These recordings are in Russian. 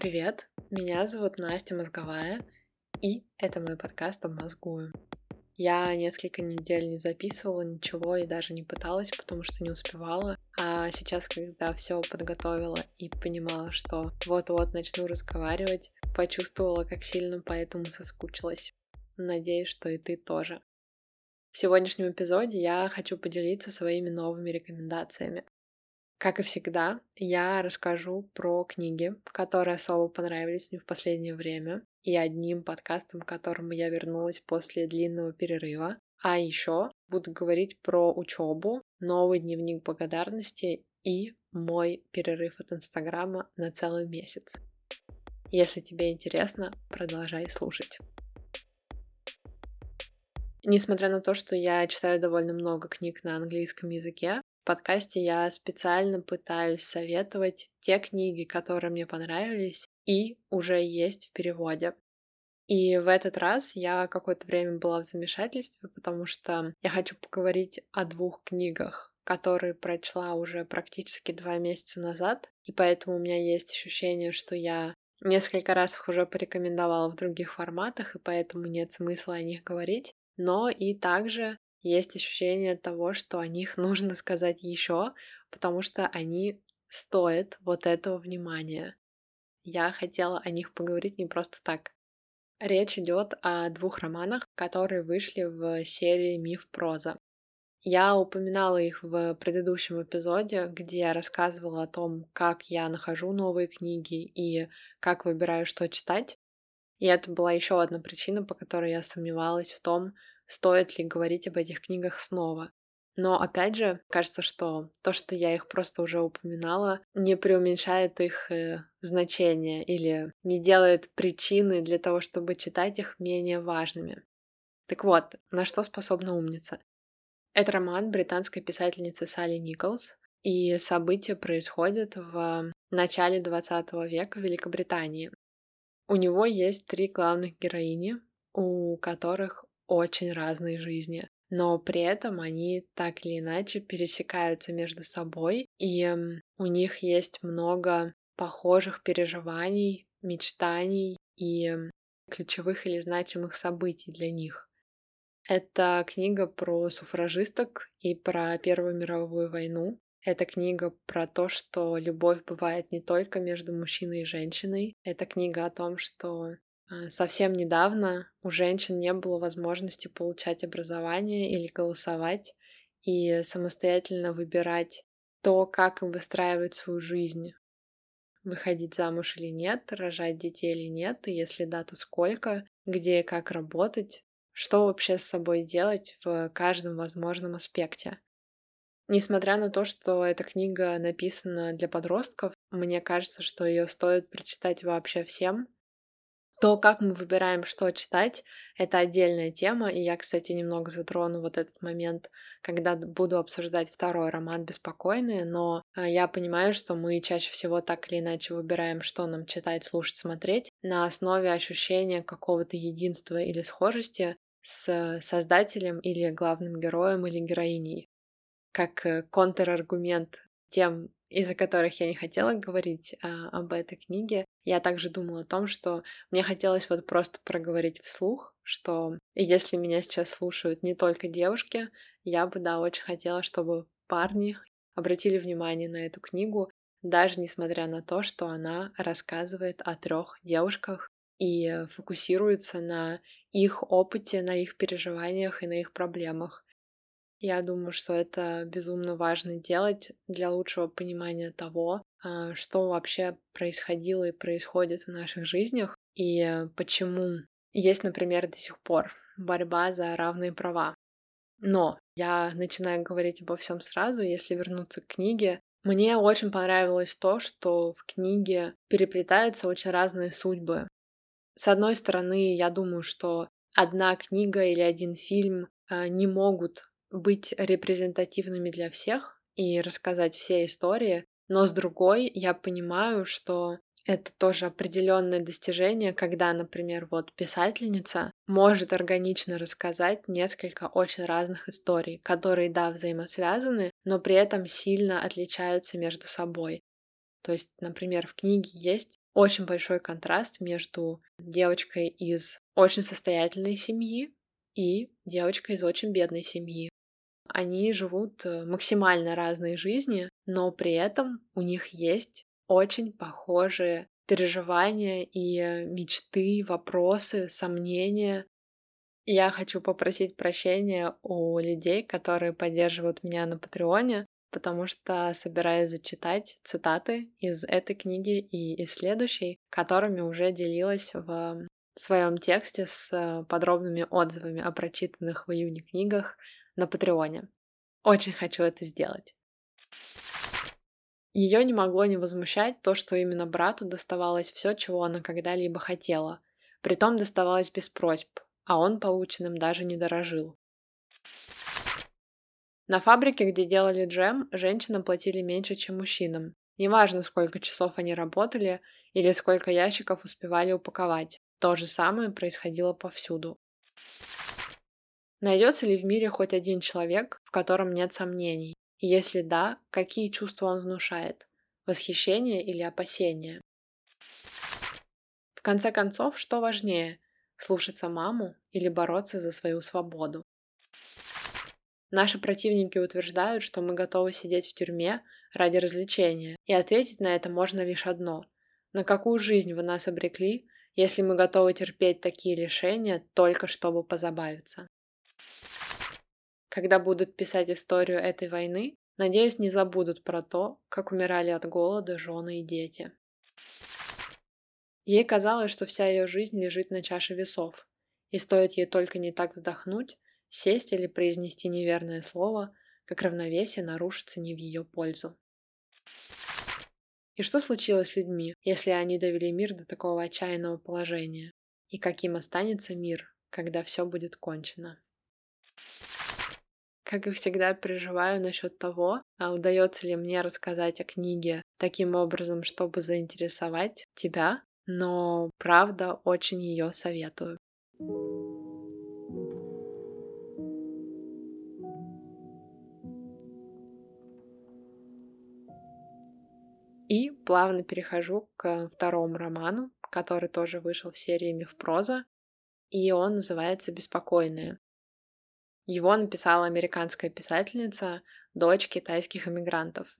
Привет, меня зовут Настя Мозговая, и это мой подкаст «Обмозгую». Я несколько недель не записывала ничего и даже не пыталась, потому что не успевала. А сейчас, когда все подготовила и понимала, что вот-вот начну разговаривать, почувствовала, как сильно поэтому соскучилась. Надеюсь, что и ты тоже. В сегодняшнем эпизоде я хочу поделиться своими новыми рекомендациями. Как и всегда, я расскажу про книги, которые особо понравились мне в последнее время, и одним подкастом, к которому я вернулась после длинного перерыва. А еще буду говорить про учебу, новый дневник благодарности и мой перерыв от Инстаграма на целый месяц. Если тебе интересно, продолжай слушать. Несмотря на то, что я читаю довольно много книг на английском языке, подкасте я специально пытаюсь советовать те книги, которые мне понравились и уже есть в переводе. И в этот раз я какое-то время была в замешательстве, потому что я хочу поговорить о двух книгах, которые прочла уже практически два месяца назад, и поэтому у меня есть ощущение, что я несколько раз их уже порекомендовала в других форматах, и поэтому нет смысла о них говорить. Но и также есть ощущение того, что о них нужно сказать еще, потому что они стоят вот этого внимания. Я хотела о них поговорить не просто так. Речь идет о двух романах, которые вышли в серии Миф проза. Я упоминала их в предыдущем эпизоде, где я рассказывала о том, как я нахожу новые книги и как выбираю, что читать. И это была еще одна причина, по которой я сомневалась в том, стоит ли говорить об этих книгах снова. Но опять же, кажется, что то, что я их просто уже упоминала, не преуменьшает их э, значение или не делает причины для того, чтобы читать их менее важными. Так вот, на что способна умница? Это роман британской писательницы Салли Николс, и события происходят в начале 20 века в Великобритании. У него есть три главных героини, у которых очень разные жизни, но при этом они так или иначе пересекаются между собой, и у них есть много похожих переживаний, мечтаний и ключевых или значимых событий для них. Это книга про суфражисток и про Первую мировую войну. Это книга про то, что любовь бывает не только между мужчиной и женщиной. Это книга о том, что совсем недавно у женщин не было возможности получать образование или голосовать и самостоятельно выбирать то, как им выстраивать свою жизнь. Выходить замуж или нет, рожать детей или нет, и если да, то сколько, где и как работать, что вообще с собой делать в каждом возможном аспекте. Несмотря на то, что эта книга написана для подростков, мне кажется, что ее стоит прочитать вообще всем, то, как мы выбираем, что читать, это отдельная тема, и я, кстати, немного затрону вот этот момент, когда буду обсуждать второй роман «Беспокойные», но а, я понимаю, что мы чаще всего так или иначе выбираем, что нам читать, слушать, смотреть, на основе ощущения какого-то единства или схожести с создателем или главным героем или героиней. Как э, контраргумент тем из-за которых я не хотела говорить а, об этой книге, я также думала о том, что мне хотелось вот просто проговорить вслух, что если меня сейчас слушают не только девушки, я бы, да, очень хотела, чтобы парни обратили внимание на эту книгу, даже несмотря на то, что она рассказывает о трех девушках и фокусируется на их опыте, на их переживаниях и на их проблемах. Я думаю, что это безумно важно делать для лучшего понимания того, а, что вообще происходило и происходит в наших жизнях, и почему есть, например, до сих пор борьба за равные права. Но я начинаю говорить обо всем сразу, если вернуться к книге. Мне очень понравилось то, что в книге переплетаются очень разные судьбы. С одной стороны, я думаю, что одна книга или один фильм а, не могут быть репрезентативными для всех и рассказать все истории, но с другой я понимаю, что это тоже определенное достижение, когда, например, вот писательница может органично рассказать несколько очень разных историй, которые, да, взаимосвязаны, но при этом сильно отличаются между собой. То есть, например, в книге есть очень большой контраст между девочкой из очень состоятельной семьи и девочкой из очень бедной семьи. Они живут э, максимально разные жизни, но при этом у них есть очень похожие переживания и мечты, вопросы, сомнения. Я хочу попросить прощения у людей, которые поддерживают меня на Патреоне, потому что собираюсь зачитать цитаты из этой книги и из следующей, которыми уже делилась в своем тексте с подробными отзывами о прочитанных в июне книгах на Патреоне. Очень хочу это сделать. Ее не могло не возмущать то, что именно брату доставалось все, чего она когда-либо хотела. Притом доставалось без просьб, а он полученным даже не дорожил. На фабрике, где делали джем, женщинам платили меньше, чем мужчинам. Неважно, сколько часов они работали или сколько ящиков успевали упаковать. То же самое происходило повсюду. Найдется ли в мире хоть один человек, в котором нет сомнений? И если да, какие чувства он внушает? Восхищение или опасение? В конце концов, что важнее – слушаться маму или бороться за свою свободу? Наши противники утверждают, что мы готовы сидеть в тюрьме ради развлечения, и ответить на это можно лишь одно. На какую жизнь вы нас обрекли, если мы готовы терпеть такие лишения только чтобы позабавиться? Когда будут писать историю этой войны, надеюсь, не забудут про то, как умирали от голода жены и дети. Ей казалось, что вся ее жизнь лежит на чаше весов, и стоит ей только не так вздохнуть, сесть или произнести неверное слово, как равновесие нарушится не в ее пользу. И что случилось с людьми, если они довели мир до такого отчаянного положения? И каким останется мир, когда все будет кончено? Как и всегда, переживаю насчет того, а удается ли мне рассказать о книге таким образом, чтобы заинтересовать тебя, но правда очень ее советую. И плавно перехожу к второму роману, который тоже вышел в серии «Мифпроза», и он называется «Беспокойная». Его написала американская писательница, дочь китайских иммигрантов.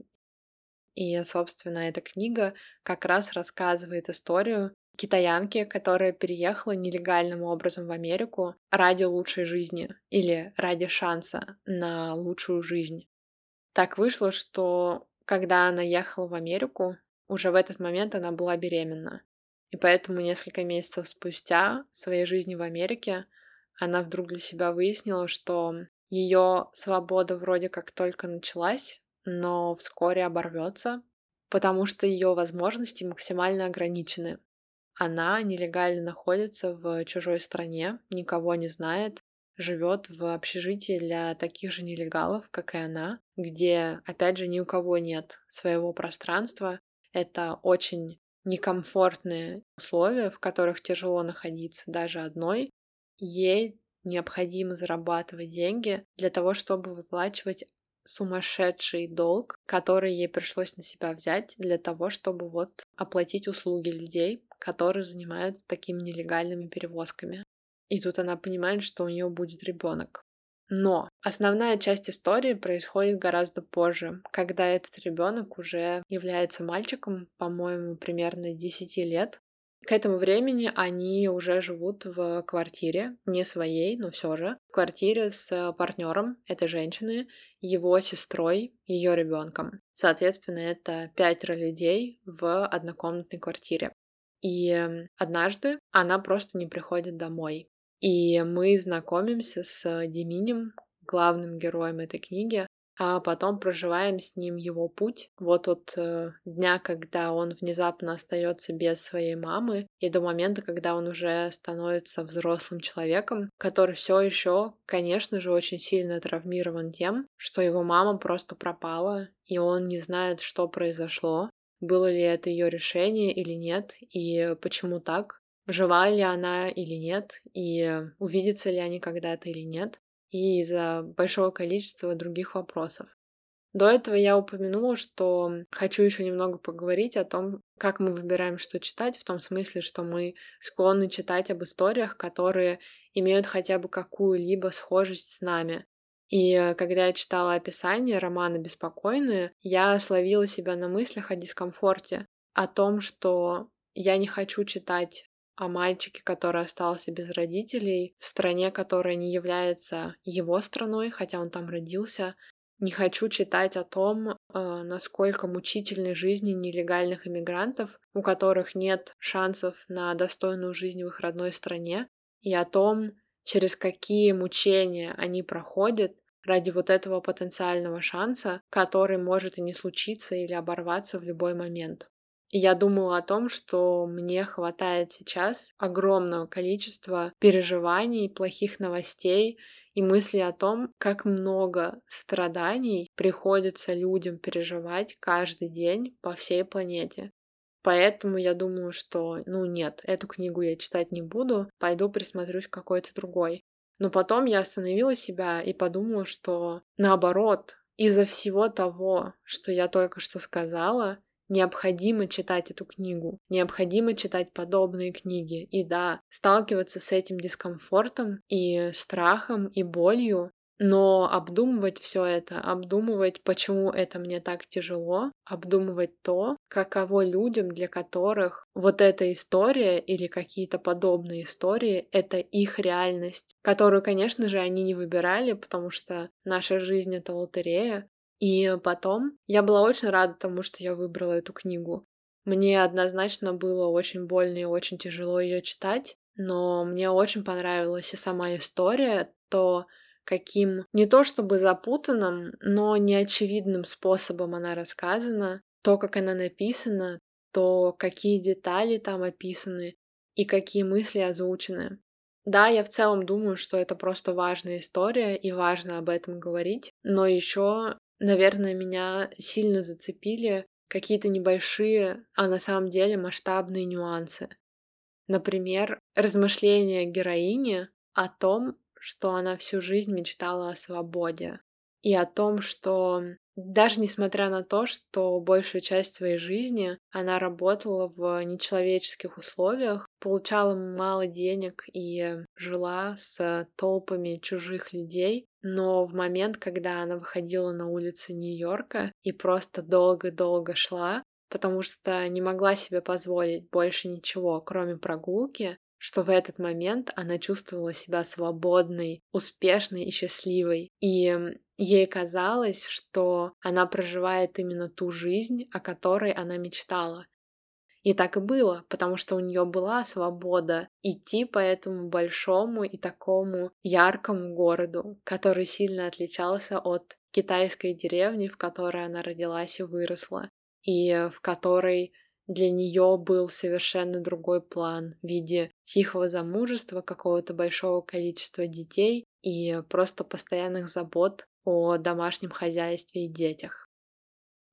И, собственно, эта книга как раз рассказывает историю китаянки, которая переехала нелегальным образом в Америку ради лучшей жизни или ради шанса на лучшую жизнь. Так вышло, что когда она ехала в Америку, уже в этот момент она была беременна. И поэтому несколько месяцев спустя своей жизни в Америке она вдруг для себя выяснила, что ее свобода вроде как только началась, но вскоре оборвется, потому что ее возможности максимально ограничены. Она нелегально находится в чужой стране, никого не знает, живет в общежитии для таких же нелегалов, как и она, где, опять же, ни у кого нет своего пространства. Это очень некомфортные условия, в которых тяжело находиться даже одной. Ей необходимо зарабатывать деньги для того, чтобы выплачивать сумасшедший долг, который ей пришлось на себя взять для того, чтобы вот оплатить услуги людей, которые занимаются такими нелегальными перевозками. И тут она понимает, что у нее будет ребенок. Но основная часть истории происходит гораздо позже, когда этот ребенок уже является мальчиком, по-моему, примерно 10 лет. К этому времени они уже живут в квартире, не своей, но все же, в квартире с партнером этой женщины, его сестрой, ее ребенком. Соответственно, это пятеро людей в однокомнатной квартире. И однажды она просто не приходит домой. И мы знакомимся с Деминем, главным героем этой книги, а потом проживаем с ним его путь. Вот от э, дня, когда он внезапно остается без своей мамы, и до момента, когда он уже становится взрослым человеком, который все еще, конечно же, очень сильно травмирован тем, что его мама просто пропала, и он не знает, что произошло, было ли это ее решение или нет, и почему так жива ли она или нет, и увидятся ли они когда-то или нет, и из-за большого количества других вопросов. До этого я упомянула, что хочу еще немного поговорить о том, как мы выбираем, что читать, в том смысле, что мы склонны читать об историях, которые имеют хотя бы какую-либо схожесть с нами. И э, когда я читала описание романа «Беспокойные», я словила себя на мыслях о дискомфорте, о том, что я не хочу читать о мальчике, который остался без родителей, в стране, которая не является его страной, хотя он там родился. Не хочу читать о том, э, насколько мучительной жизни нелегальных иммигрантов, у которых нет шансов на достойную жизнь в их родной стране, и о том, через какие мучения они проходят ради вот этого потенциального шанса, который может и не случиться или оборваться в любой момент. Я думала о том, что мне хватает сейчас огромного количества переживаний, плохих новостей и мысли о том, как много страданий приходится людям переживать каждый день по всей планете. Поэтому я думаю, что, ну нет, эту книгу я читать не буду, пойду присмотрюсь к какой-то другой. Но потом я остановила себя и подумала, что наоборот, из-за всего того, что я только что сказала, необходимо читать эту книгу, необходимо читать подобные книги. И да, сталкиваться с этим дискомфортом и страхом и болью но обдумывать все это, обдумывать, почему это мне так тяжело, обдумывать то, каково людям, для которых вот эта история или какие-то подобные истории — это их реальность, которую, конечно же, они не выбирали, потому что наша жизнь — это лотерея. И потом я была очень рада тому, что я выбрала эту книгу. Мне однозначно было очень больно и очень тяжело ее читать, но мне очень понравилась и сама история, то, каким не то чтобы запутанным, но неочевидным способом она рассказана, то, как она написана, то, какие детали там описаны и какие мысли озвучены. Да, я в целом думаю, что это просто важная история и важно об этом говорить, но еще, наверное, меня сильно зацепили какие-то небольшие, а на самом деле масштабные нюансы. Например, размышления героини о том, что она всю жизнь мечтала о свободе и о том, что даже несмотря на то, что большую часть своей жизни она работала в нечеловеческих условиях, получала мало денег и жила с толпами чужих людей, но в момент, когда она выходила на улицы Нью-Йорка и просто долго-долго шла, потому что не могла себе позволить больше ничего, кроме прогулки, что в этот момент она чувствовала себя свободной, успешной и счастливой. И ей казалось, что она проживает именно ту жизнь, о которой она мечтала. И так и было, потому что у нее была свобода идти по этому большому и такому яркому городу, который сильно отличался от китайской деревни, в которой она родилась и выросла, и в которой для нее был совершенно другой план в виде тихого замужества, какого-то большого количества детей и просто постоянных забот о домашнем хозяйстве и детях.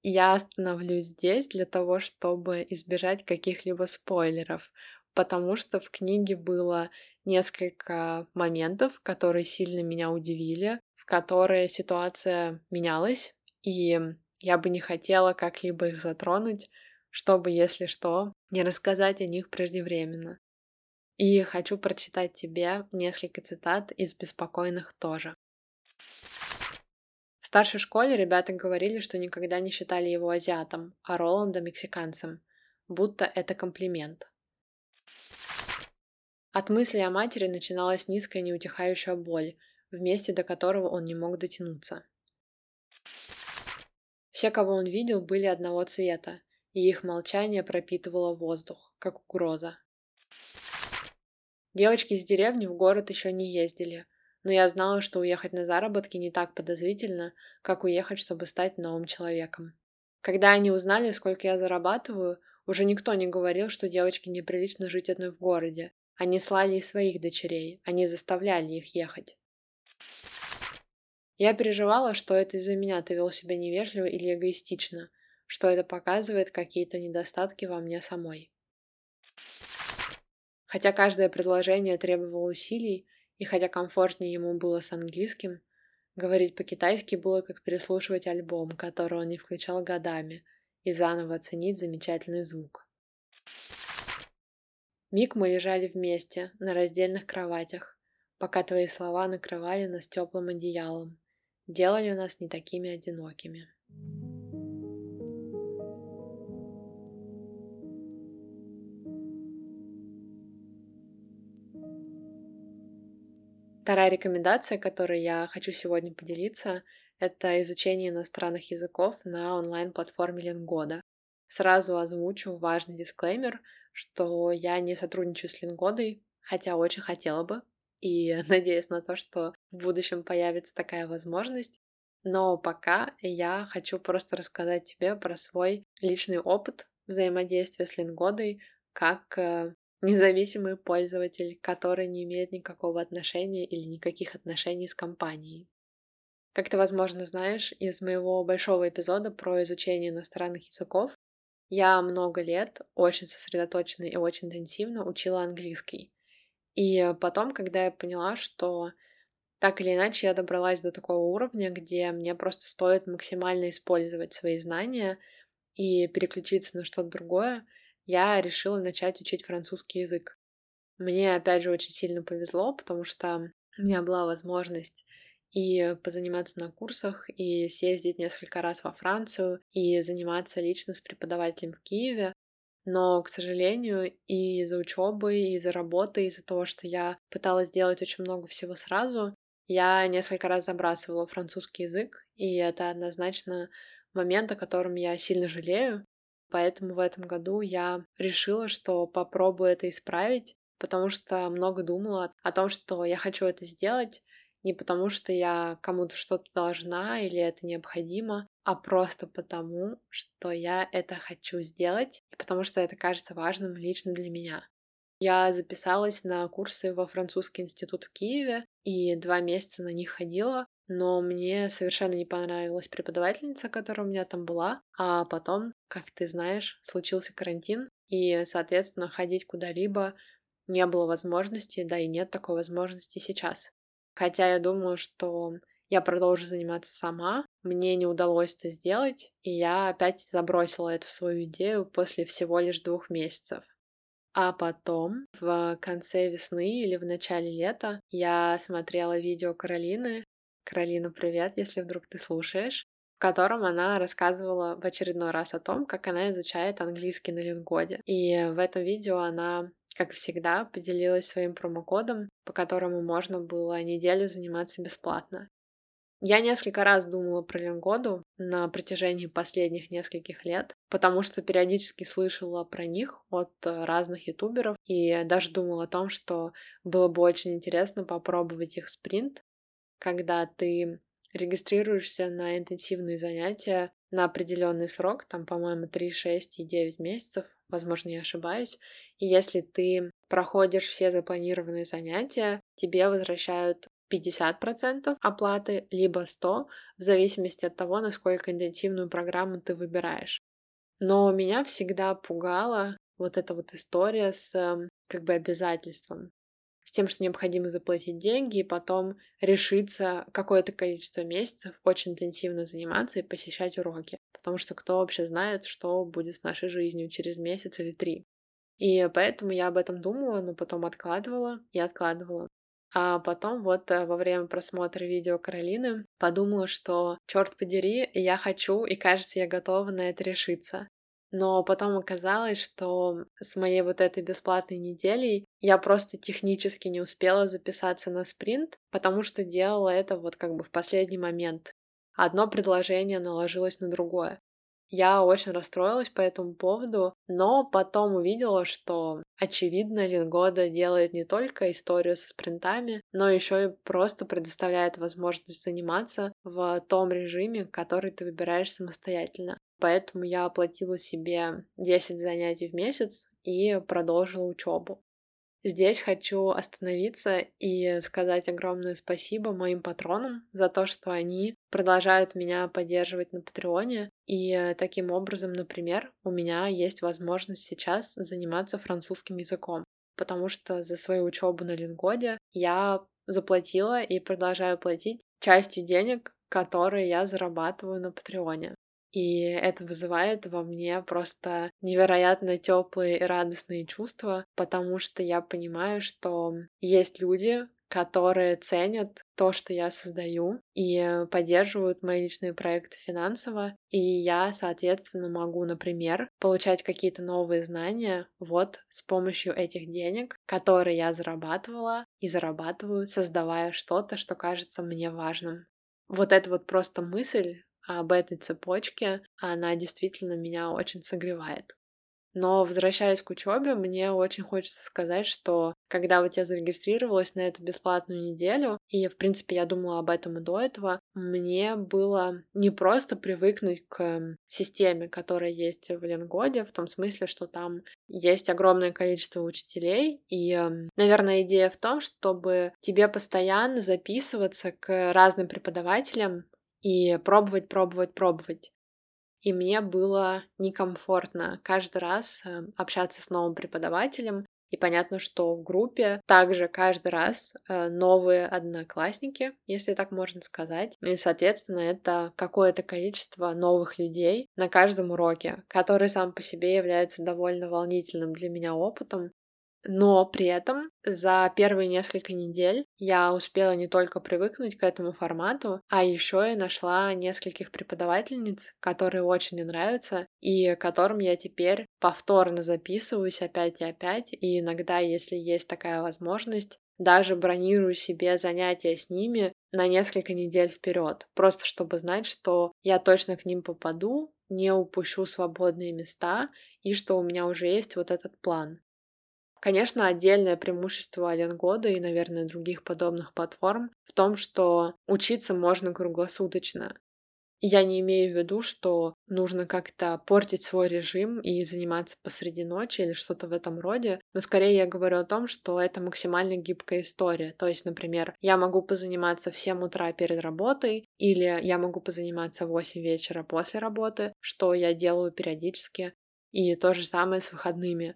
Я остановлюсь здесь для того, чтобы избежать каких-либо спойлеров, потому что в книге было несколько моментов, которые сильно меня удивили, в которые ситуация менялась, и я бы не хотела как-либо их затронуть, чтобы, если что, не рассказать о них преждевременно. И хочу прочитать тебе несколько цитат из «Беспокойных» тоже. Старшей школе ребята говорили, что никогда не считали его азиатом, а Роланда — мексиканцем, будто это комплимент. От мысли о матери начиналась низкая неутихающая боль, в месте до которого он не мог дотянуться. Все, кого он видел, были одного цвета, и их молчание пропитывало воздух, как угроза. Девочки из деревни в город еще не ездили, но я знала, что уехать на заработки не так подозрительно, как уехать, чтобы стать новым человеком. Когда они узнали, сколько я зарабатываю, уже никто не говорил, что девочке неприлично жить одной в городе. Они слали и своих дочерей, они заставляли их ехать. Я переживала, что это из-за меня ты вел себя невежливо или эгоистично, что это показывает какие-то недостатки во мне самой. Хотя каждое предложение требовало усилий, и хотя комфортнее ему было с английским, Говорить по-китайски было как переслушивать альбом, который он не включал годами, и заново оценить замечательный звук. Миг мы лежали вместе на раздельных кроватях, пока твои слова накрывали нас теплым одеялом, делали нас не такими одинокими. Вторая рекомендация, которой я хочу сегодня поделиться, это изучение иностранных языков на онлайн-платформе Лингода. Сразу озвучу важный дисклеймер, что я не сотрудничаю с Лингодой, хотя очень хотела бы, и надеюсь на то, что в будущем появится такая возможность. Но пока я хочу просто рассказать тебе про свой личный опыт взаимодействия с Лингодой как э, независимый пользователь, который не имеет никакого отношения или никаких отношений с компанией. Как ты, возможно, знаешь, из моего большого эпизода про изучение иностранных языков я много лет очень сосредоточенно и очень интенсивно учила английский. И потом, когда я поняла, что так или иначе я добралась до такого уровня, где мне просто стоит максимально использовать свои знания и переключиться на что-то другое, я решила начать учить французский язык. Мне, опять же, очень сильно повезло, потому что у меня была возможность и позаниматься на курсах, и съездить несколько раз во Францию, и заниматься лично с преподавателем в Киеве. Но, к сожалению, и из-за учебы, и из-за работы, из-за того, что я пыталась сделать очень много всего сразу, я несколько раз забрасывала французский язык, и это однозначно момент, о котором я сильно жалею, Поэтому в этом году я решила, что попробую это исправить, потому что много думала о том, что я хочу это сделать, не потому что я кому-то что-то должна или это необходимо, а просто потому, что я это хочу сделать, и потому что это кажется важным лично для меня. Я записалась на курсы во французский институт в Киеве и два месяца на них ходила, но мне совершенно не понравилась преподавательница, которая у меня там была, а потом, как ты знаешь, случился карантин, и, соответственно, ходить куда-либо не было возможности, да и нет такой возможности сейчас. Хотя я думаю, что я продолжу заниматься сама, мне не удалось это сделать, и я опять забросила эту свою идею после всего лишь двух месяцев. А потом, в конце весны или в начале лета, я смотрела видео Каролины, Каролина, привет, если вдруг ты слушаешь, в котором она рассказывала в очередной раз о том, как она изучает английский на Лингоде. И в этом видео она, как всегда, поделилась своим промокодом, по которому можно было неделю заниматься бесплатно. Я несколько раз думала про Лингоду на протяжении последних нескольких лет, потому что периодически слышала про них от разных ютуберов и даже думала о том, что было бы очень интересно попробовать их спринт, когда ты регистрируешься на интенсивные занятия на определенный срок, там, по-моему, 3, 6 и 9 месяцев, возможно, я ошибаюсь. И если ты проходишь все запланированные занятия, тебе возвращают 50% оплаты, либо 100%, в зависимости от того, насколько интенсивную программу ты выбираешь. Но меня всегда пугала вот эта вот история с эм, как бы обязательством с тем, что необходимо заплатить деньги и потом решиться какое-то количество месяцев очень интенсивно заниматься и посещать уроки. Потому что кто вообще знает, что будет с нашей жизнью через месяц или три. И поэтому я об этом думала, но потом откладывала и откладывала. А потом вот э, во время просмотра видео Каролины подумала, что, черт подери, я хочу и кажется, я готова на это решиться. Но потом оказалось, что с моей вот этой бесплатной неделей я просто технически не успела записаться на спринт, потому что делала это вот как бы в последний момент. Одно предложение наложилось на другое. Я очень расстроилась по этому поводу, но потом увидела, что, очевидно, Лингода делает не только историю со спринтами, но еще и просто предоставляет возможность заниматься в том режиме, который ты выбираешь самостоятельно. Поэтому я оплатила себе 10 занятий в месяц и продолжила учебу. Здесь хочу остановиться и сказать огромное спасибо моим патронам за то, что они продолжают меня поддерживать на Патреоне. И таким образом, например, у меня есть возможность сейчас заниматься французским языком, потому что за свою учебу на Лингоде я заплатила и продолжаю платить частью денег, которые я зарабатываю на Патреоне. И это вызывает во мне просто невероятно теплые и радостные чувства, потому что я понимаю, что есть люди, которые ценят то, что я создаю, и поддерживают мои личные проекты финансово. И я, соответственно, могу, например, получать какие-то новые знания вот с помощью этих денег, которые я зарабатывала и зарабатываю, создавая что-то, что кажется мне важным. Вот это вот просто мысль об этой цепочке, она действительно меня очень согревает. Но возвращаясь к учебе, мне очень хочется сказать, что когда вот я зарегистрировалась на эту бесплатную неделю, и, в принципе, я думала об этом и до этого, мне было не просто привыкнуть к системе, которая есть в Ленгоде, в том смысле, что там есть огромное количество учителей, и, наверное, идея в том, чтобы тебе постоянно записываться к разным преподавателям, и пробовать, пробовать, пробовать. И мне было некомфортно каждый раз э, общаться с новым преподавателем. И понятно, что в группе также каждый раз э, новые одноклассники, если так можно сказать. И, соответственно, это какое-то количество новых людей на каждом уроке, который сам по себе является довольно волнительным для меня опытом. Но при этом за первые несколько недель я успела не только привыкнуть к этому формату, а еще и нашла нескольких преподавательниц, которые очень мне нравятся, и которым я теперь повторно записываюсь опять и опять, и иногда, если есть такая возможность, даже бронирую себе занятия с ними на несколько недель вперед, просто чтобы знать, что я точно к ним попаду, не упущу свободные места и что у меня уже есть вот этот план. Конечно, отдельное преимущество Ленгода и, наверное, других подобных платформ в том, что учиться можно круглосуточно. Я не имею в виду, что нужно как-то портить свой режим и заниматься посреди ночи или что-то в этом роде, но скорее я говорю о том, что это максимально гибкая история. То есть, например, я могу позаниматься в 7 утра перед работой, или я могу позаниматься в 8 вечера после работы, что я делаю периодически. И то же самое с выходными.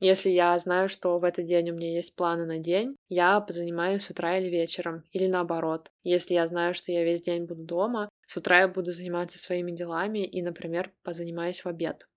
Если я знаю, что в этот день у меня есть планы на день, я позанимаюсь с утра или вечером, или наоборот. Если я знаю, что я весь день буду дома, с утра я буду заниматься своими делами и, например, позанимаюсь в обед.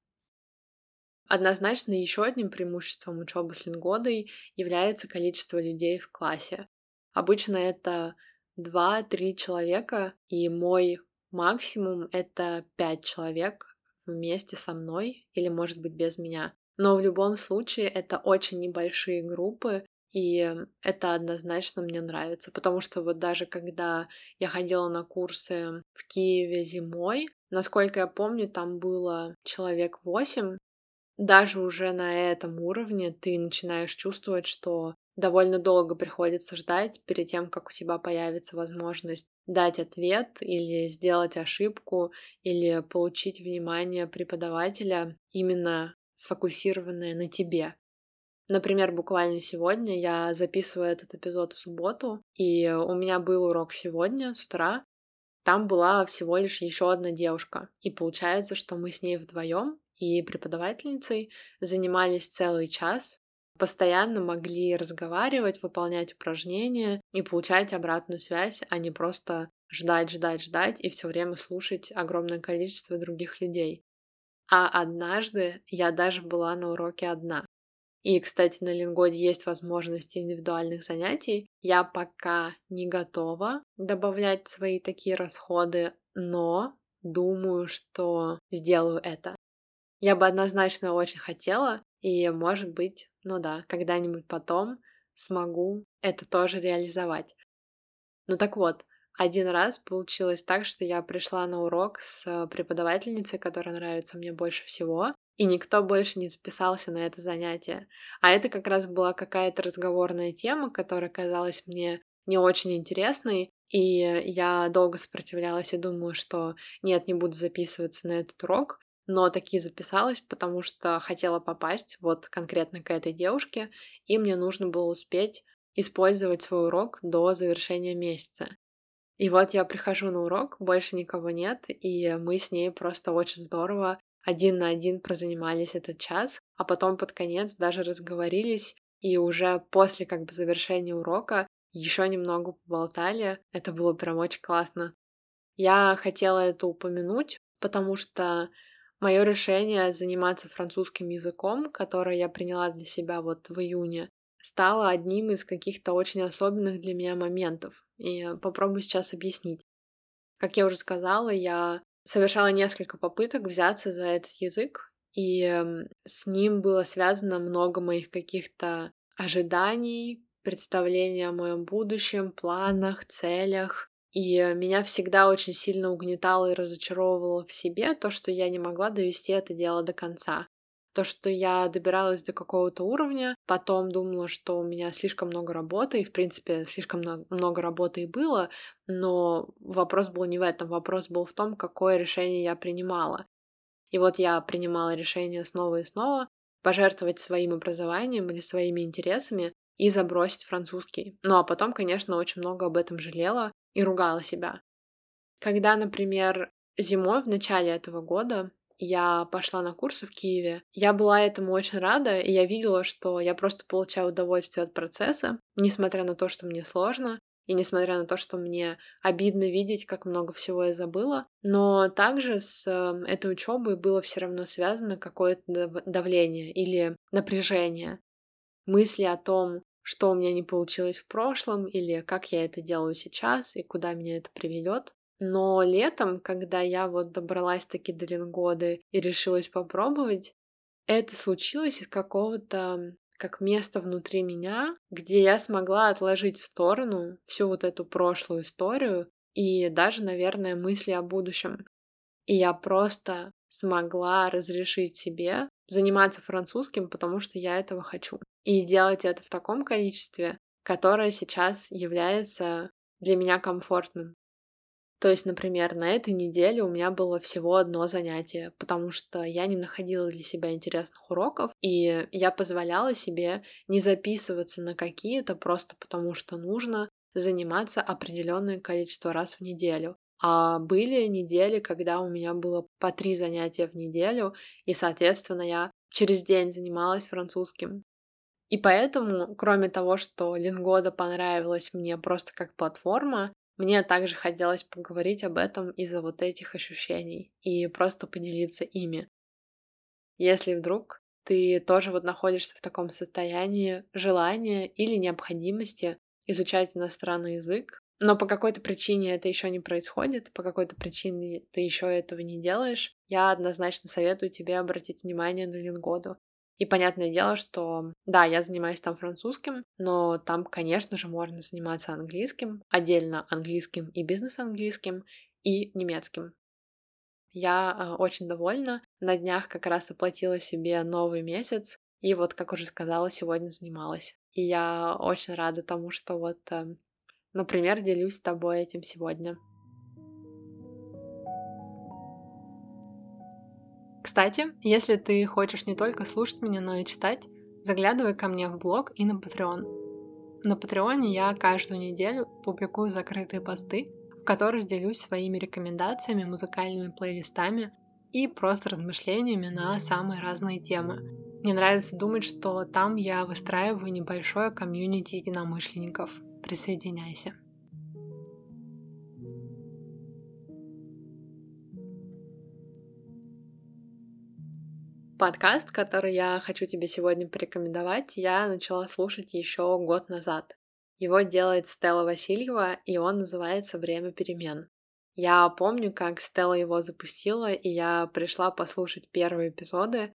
Однозначно еще одним преимуществом учебы с лингодой является количество людей в классе. Обычно это 2-3 человека, и мой максимум — это 5 человек вместе со мной или, может быть, без меня. Но в любом случае это очень небольшие группы, и это однозначно мне нравится, потому что вот даже когда я ходила на курсы в Киеве зимой, насколько я помню, там было человек восемь, даже уже на этом уровне ты начинаешь чувствовать, что довольно долго приходится ждать перед тем, как у тебя появится возможность дать ответ или сделать ошибку или получить внимание преподавателя именно сфокусированное на тебе. Например, буквально сегодня я записываю этот эпизод в субботу, и у меня был урок сегодня с утра. Там была всего лишь еще одна девушка, и получается, что мы с ней вдвоем и преподавательницей занимались целый час, постоянно могли разговаривать, выполнять упражнения и получать обратную связь, а не просто ждать, ждать, ждать и все время слушать огромное количество других людей. А однажды я даже была на уроке одна. И, кстати, на Лингоде есть возможность индивидуальных занятий. Я пока не готова добавлять свои такие расходы, но думаю, что сделаю это. Я бы однозначно очень хотела, и, может быть, ну да, когда-нибудь потом смогу это тоже реализовать. Ну так вот, один раз получилось так, что я пришла на урок с э, преподавательницей, которая нравится мне больше всего, и никто больше не записался на это занятие. А это как раз была какая-то разговорная тема, которая казалась мне не очень интересной, и я долго сопротивлялась и думала, что нет, не буду записываться на этот урок, но таки записалась, потому что хотела попасть вот конкретно к этой девушке, и мне нужно было успеть использовать свой урок до завершения месяца. И вот я прихожу на урок, больше никого нет, и мы с ней просто очень здорово один на один прозанимались этот час, а потом под конец даже разговорились, и уже после как бы завершения урока еще немного поболтали. Это было прям очень классно. Я хотела это упомянуть, потому что мое решение заниматься французским языком, которое я приняла для себя вот в июне, стало одним из каких-то очень особенных для меня моментов. И попробую сейчас объяснить. Как я уже сказала, я совершала несколько попыток взяться за этот язык, и эм, с ним было связано много моих каких-то ожиданий, представления о моем будущем, планах, целях. И меня всегда очень сильно угнетало и разочаровывало в себе то, что я не могла довести это дело до конца. То, что я добиралась до какого-то уровня, потом думала, что у меня слишком много работы, и, в принципе, слишком много работы и было, но вопрос был не в этом, вопрос был в том, какое решение я принимала. И вот я принимала решение снова и снова пожертвовать своим образованием или своими интересами и забросить французский. Ну а потом, конечно, очень много об этом жалела и ругала себя. Когда, например, зимой в начале этого года я пошла на курсы в Киеве. Я была этому очень рада, и я видела, что я просто получаю удовольствие от процесса, несмотря на то, что мне сложно, и несмотря на то, что мне обидно видеть, как много всего я забыла, но также с эм, этой учебой было все равно связано какое-то давление или напряжение. Мысли о том, что у меня не получилось в прошлом, или как я это делаю сейчас, и куда меня это приведет. Но летом, когда я вот добралась таки до Ленгоды и решилась попробовать, это случилось из какого-то как место внутри меня, где я смогла отложить в сторону всю вот эту прошлую историю и даже, наверное, мысли о будущем. И я просто смогла разрешить себе заниматься французским, потому что я этого хочу. И делать это в таком количестве, которое сейчас является для меня комфортным. То есть, например, на этой неделе у меня было всего одно занятие, потому что я не находила для себя интересных уроков, и я позволяла себе не записываться на какие-то просто потому, что нужно заниматься определенное количество раз в неделю. А были недели, когда у меня было по три занятия в неделю, и, соответственно, я через день занималась французским. И поэтому, кроме того, что Лингода понравилась мне просто как платформа, мне также хотелось поговорить об этом из-за вот этих ощущений и просто поделиться ими. Если вдруг ты тоже вот находишься в таком состоянии желания или необходимости изучать иностранный язык, но по какой-то причине это еще не происходит, по какой-то причине ты еще этого не делаешь, я однозначно советую тебе обратить внимание на Лингоду. И понятное дело, что да, я занимаюсь там французским, но там, конечно же, можно заниматься английским, отдельно английским и бизнес-английским, и немецким. Я э, очень довольна. На днях как раз оплатила себе новый месяц, и вот, как уже сказала, сегодня занималась. И я очень рада тому, что вот, э, например, делюсь с тобой этим сегодня. Кстати, если ты хочешь не только слушать меня, но и читать, заглядывай ко мне в блог и на Patreon. На Патреоне я каждую неделю публикую закрытые посты, в которых делюсь своими рекомендациями, музыкальными плейлистами и просто размышлениями на самые разные темы. Мне нравится думать, что там я выстраиваю небольшое комьюнити единомышленников. Присоединяйся. Подкаст, который я хочу тебе сегодня порекомендовать, я начала слушать еще год назад. Его делает Стелла Васильева, и он называется «Время перемен». Я помню, как Стелла его запустила, и я пришла послушать первые эпизоды.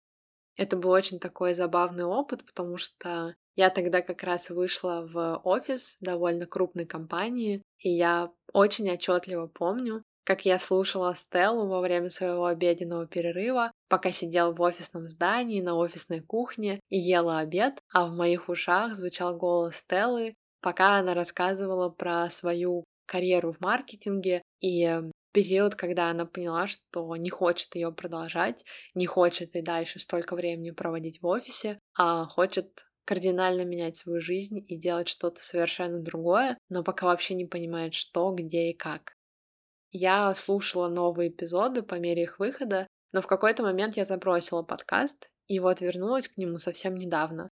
Это был очень такой забавный опыт, потому что я тогда как раз вышла в офис довольно крупной компании, и я очень отчетливо помню, как я слушала Стеллу во время своего обеденного перерыва, пока сидела в офисном здании на офисной кухне и ела обед, а в моих ушах звучал голос Стеллы, пока она рассказывала про свою карьеру в маркетинге и период, когда она поняла, что не хочет ее продолжать, не хочет и дальше столько времени проводить в офисе, а хочет кардинально менять свою жизнь и делать что-то совершенно другое, но пока вообще не понимает, что, где и как. Я слушала новые эпизоды по мере их выхода, но в какой-то момент я забросила подкаст и вот вернулась к нему совсем недавно.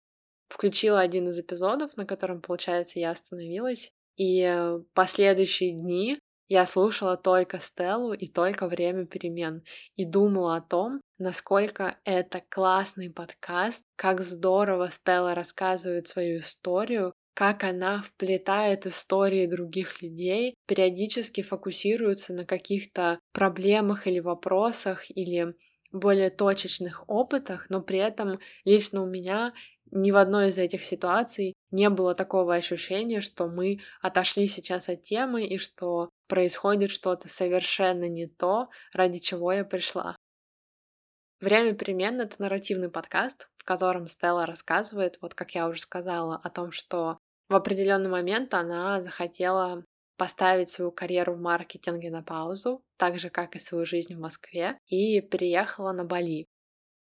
включила один из эпизодов, на котором, получается, я остановилась, и последующие дни я слушала только Стеллу и только время перемен и думала о том, насколько это классный подкаст, как здорово Стелла рассказывает свою историю, как она вплетает истории других людей, периодически фокусируется на каких-то проблемах или вопросах или более точечных опытах, но при этом лично у меня ни в одной из этих ситуаций не было такого ощущения, что мы отошли сейчас от темы и что происходит что-то совершенно не то, ради чего я пришла. Время перемен — это нарративный подкаст, в котором Стелла рассказывает, вот как я уже сказала, о том, что в определенный момент она захотела поставить свою карьеру в маркетинге на паузу, так же, как и свою жизнь в Москве, и переехала на Бали.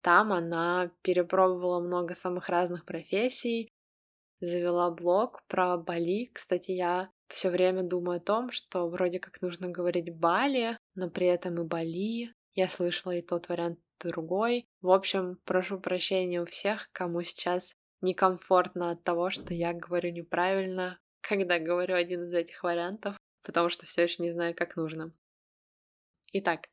Там она перепробовала много самых разных профессий, завела блог про Бали. Кстати, я все время думаю о том, что вроде как нужно говорить Бали, но при этом и Бали. Я слышала и тот вариант, другой. В общем, прошу прощения у всех, кому сейчас некомфортно от того, что я говорю неправильно, когда говорю один из этих вариантов, потому что все еще не знаю, как нужно. Итак,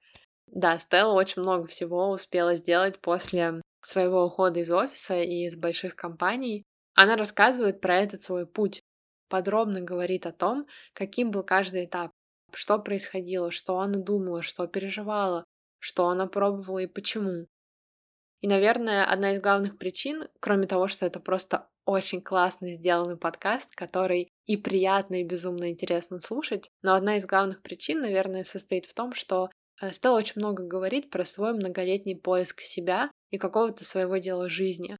да, Стелла очень много всего успела сделать после своего ухода из офиса и из больших компаний. Она рассказывает про этот свой путь, подробно говорит о том, каким был каждый этап, что происходило, что она думала, что переживала, что она пробовала и почему. И, наверное, одна из главных причин, кроме того, что это просто очень классно сделанный подкаст, который и приятно, и безумно интересно слушать, но одна из главных причин, наверное, состоит в том, что Э, Стелла очень много говорит про свой многолетний поиск себя и какого-то своего дела жизни.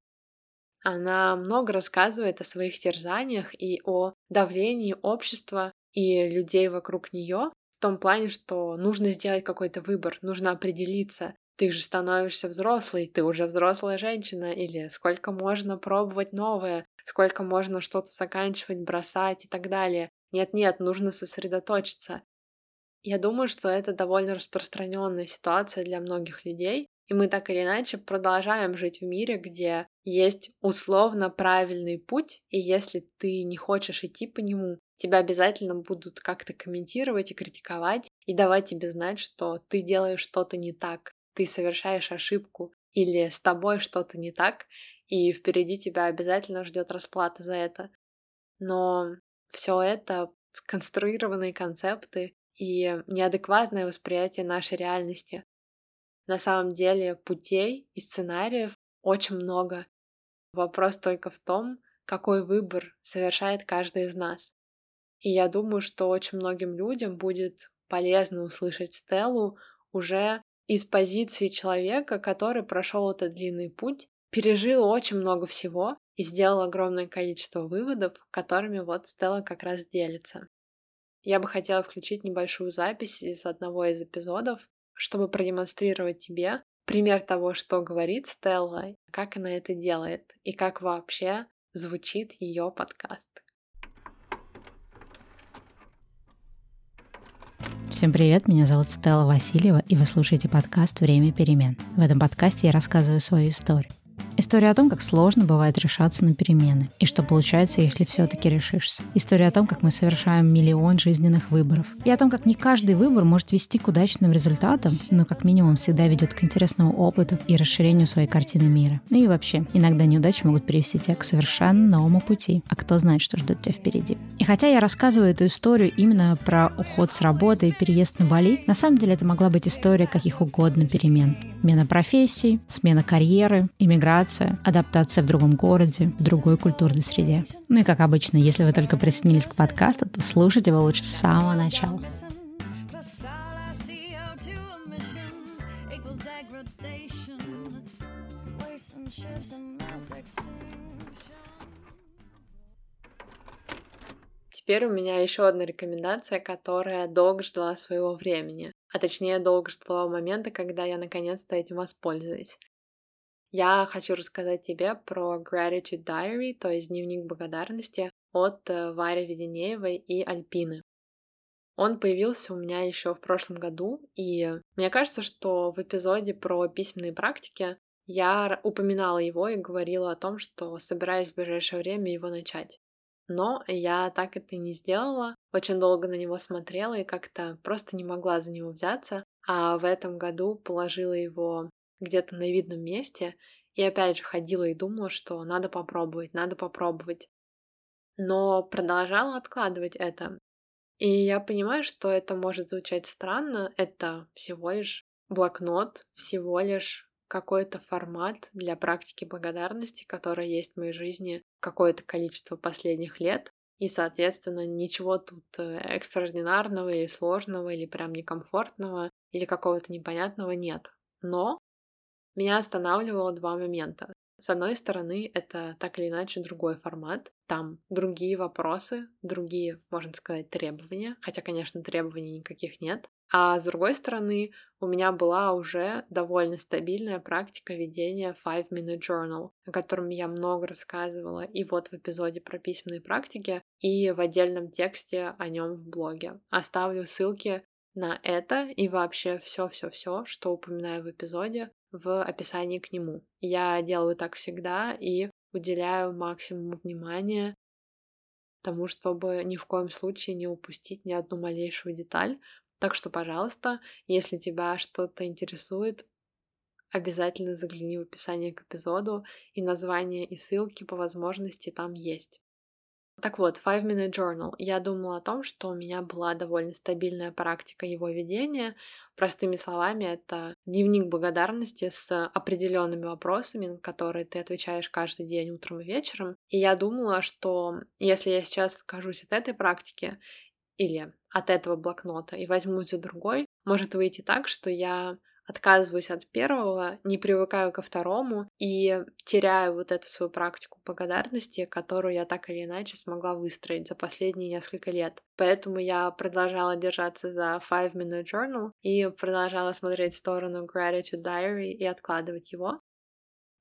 Она много рассказывает о своих терзаниях и о давлении общества и людей вокруг нее том плане, что нужно сделать какой-то выбор, нужно определиться, ты же становишься взрослой, ты уже взрослая женщина, или сколько можно пробовать новое, сколько можно что-то заканчивать, бросать и так далее. Нет-нет, нужно сосредоточиться. Я думаю, что это довольно распространенная ситуация для многих людей, и мы так или иначе продолжаем жить в мире, где есть условно правильный путь, и если ты не хочешь идти по нему, тебя обязательно будут как-то комментировать и критиковать, и давать тебе знать, что ты делаешь что-то не так, ты совершаешь ошибку, или с тобой что-то не так, и впереди тебя обязательно ждет расплата за это. Но все это сконструированные концепты, и неадекватное восприятие нашей реальности. На самом деле путей и сценариев очень много. Вопрос только в том, какой выбор совершает каждый из нас. И я думаю, что очень многим людям будет полезно услышать Стеллу уже из позиции человека, который прошел этот длинный путь, пережил очень много всего и сделал огромное количество выводов, которыми вот Стелла как раз делится. Я бы хотела включить небольшую запись из одного из эпизодов, чтобы продемонстрировать тебе пример того, что говорит Стелла, как она это делает и как вообще звучит ее подкаст. Всем привет, меня зовут Стелла Васильева, и вы слушаете подкаст «Время перемен». В этом подкасте я рассказываю свою историю. История о том, как сложно бывает решаться на перемены, и что получается, если все-таки решишься. История о том, как мы совершаем миллион жизненных выборов. И о том, как не каждый выбор может вести к удачным результатам, но как минимум всегда ведет к интересному опыту и расширению своей картины мира. Ну и вообще, иногда неудачи могут привести тебя к совершенно новому пути, а кто знает, что ждет тебя впереди. И хотя я рассказываю эту историю именно про уход с работы и переезд на Бали, на самом деле это могла быть история каких угодно перемен. Смена профессий, смена карьеры, иммиграция, адаптация, адаптация в другом городе, в другой культурной среде. Ну и как обычно, если вы только присоединились к подкасту, то слушайте его лучше с самого начала. Теперь у меня еще одна рекомендация, которая долго ждала своего времени. А точнее, долго ждала момента, когда я наконец-то этим воспользуюсь. Я хочу рассказать тебе про Gratitude Diary, то есть дневник благодарности от э, Вари Веденеевой и Альпины. Он появился у меня еще в прошлом году, и мне кажется, что в эпизоде про письменные практики я упоминала его и говорила о том, что собираюсь в ближайшее время его начать. Но я так это не сделала, очень долго на него смотрела и как-то просто не могла за него взяться, а в этом году положила его где-то на видном месте и опять же ходила и думала, что надо попробовать, надо попробовать. Но продолжала откладывать это. И я понимаю, что это может звучать странно, это всего лишь блокнот, всего лишь какой-то формат для практики благодарности, которая есть в моей жизни какое-то количество последних лет. И, соответственно, ничего тут э, экстраординарного или сложного, или прям некомфортного, или какого-то непонятного нет. Но меня останавливало два момента. С одной стороны, это так или иначе другой формат. Там другие вопросы, другие, можно сказать, требования. Хотя, конечно, требований никаких нет. А с другой стороны, у меня была уже довольно стабильная практика ведения Five Minute Journal, о котором я много рассказывала и вот в эпизоде про письменные практики, и в отдельном тексте о нем в блоге. Оставлю ссылки на это и вообще все-все-все, что упоминаю в эпизоде, в описании к нему. Я делаю так всегда и уделяю максимум внимания тому, чтобы ни в коем случае не упустить ни одну малейшую деталь, так что, пожалуйста, если тебя что-то интересует, обязательно загляни в описание к эпизоду, и название и ссылки по возможности там есть. Так вот, Five Minute Journal. Я думала о том, что у меня была довольно стабильная практика его ведения. Простыми словами, это дневник благодарности с определенными вопросами, на которые ты отвечаешь каждый день утром и вечером. И я думала, что если я сейчас откажусь от этой практики, или от этого блокнота и возьмусь за другой, может выйти так, что я отказываюсь от первого, не привыкаю ко второму и теряю вот эту свою практику благодарности, которую я так или иначе смогла выстроить за последние несколько лет. Поэтому я продолжала держаться за Five Minute Journal и продолжала смотреть в сторону Gratitude Diary и откладывать его.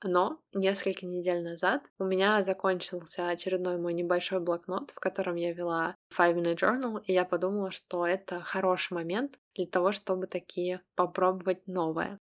Но несколько недель назад у меня закончился очередной мой небольшой блокнот, в котором я вела Five Minute Journal, и я подумала, что это хороший момент для того, чтобы такие попробовать новое.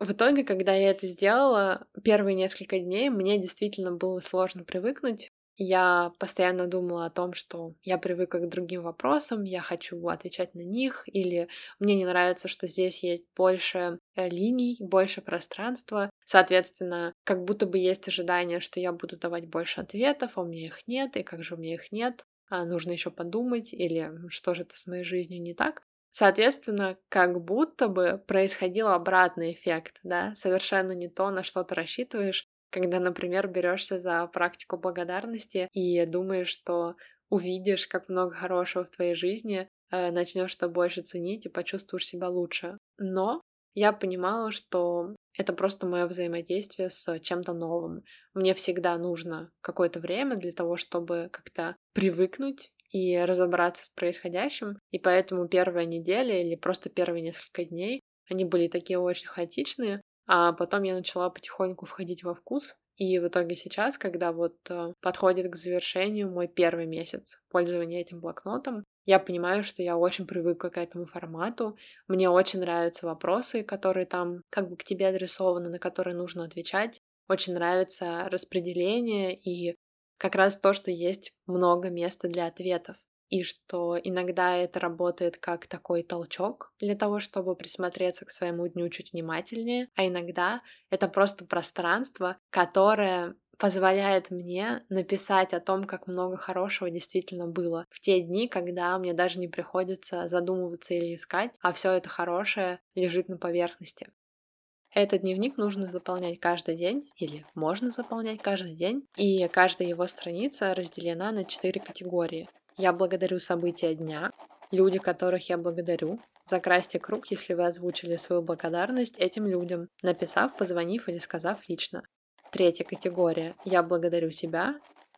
В итоге, когда я это сделала, первые несколько дней мне действительно было сложно привыкнуть я постоянно думала о том, что я привыкла к другим вопросам, я хочу отвечать на них, или мне не нравится, что здесь есть больше э, линий, больше пространства. Соответственно, как будто бы есть ожидание, что я буду давать больше ответов, а у меня их нет, и как же у меня их нет, а нужно еще подумать, или что же это с моей жизнью не так. Соответственно, как будто бы происходил обратный эффект, да, совершенно не то, на что ты рассчитываешь, когда, например, берешься за практику благодарности и думаешь, что увидишь, как много хорошего в твоей жизни, э, начнешь это больше ценить и почувствуешь себя лучше. Но я понимала, что это просто мое взаимодействие с чем-то новым. Мне всегда нужно какое-то время для того, чтобы как-то привыкнуть и разобраться с происходящим. И поэтому первая неделя или просто первые несколько дней, они были такие очень хаотичные, а потом я начала потихоньку входить во вкус, и в итоге сейчас, когда вот э, подходит к завершению мой первый месяц пользования этим блокнотом, я понимаю, что я очень привыкла к этому формату. Мне очень нравятся вопросы, которые там как бы к тебе адресованы, на которые нужно отвечать. Очень нравится распределение и как раз то, что есть много места для ответов и что иногда это работает как такой толчок для того, чтобы присмотреться к своему дню чуть внимательнее, а иногда это просто пространство, которое позволяет мне написать о том, как много хорошего действительно было в те дни, когда мне даже не приходится задумываться или искать, а все это хорошее лежит на поверхности. Этот дневник нужно заполнять каждый день, или можно заполнять каждый день, и каждая его страница разделена на четыре категории. Я благодарю события дня, люди, которых я благодарю. Закрасьте круг, если вы озвучили свою благодарность этим людям, написав, позвонив или сказав лично. Третья категория – я благодарю себя.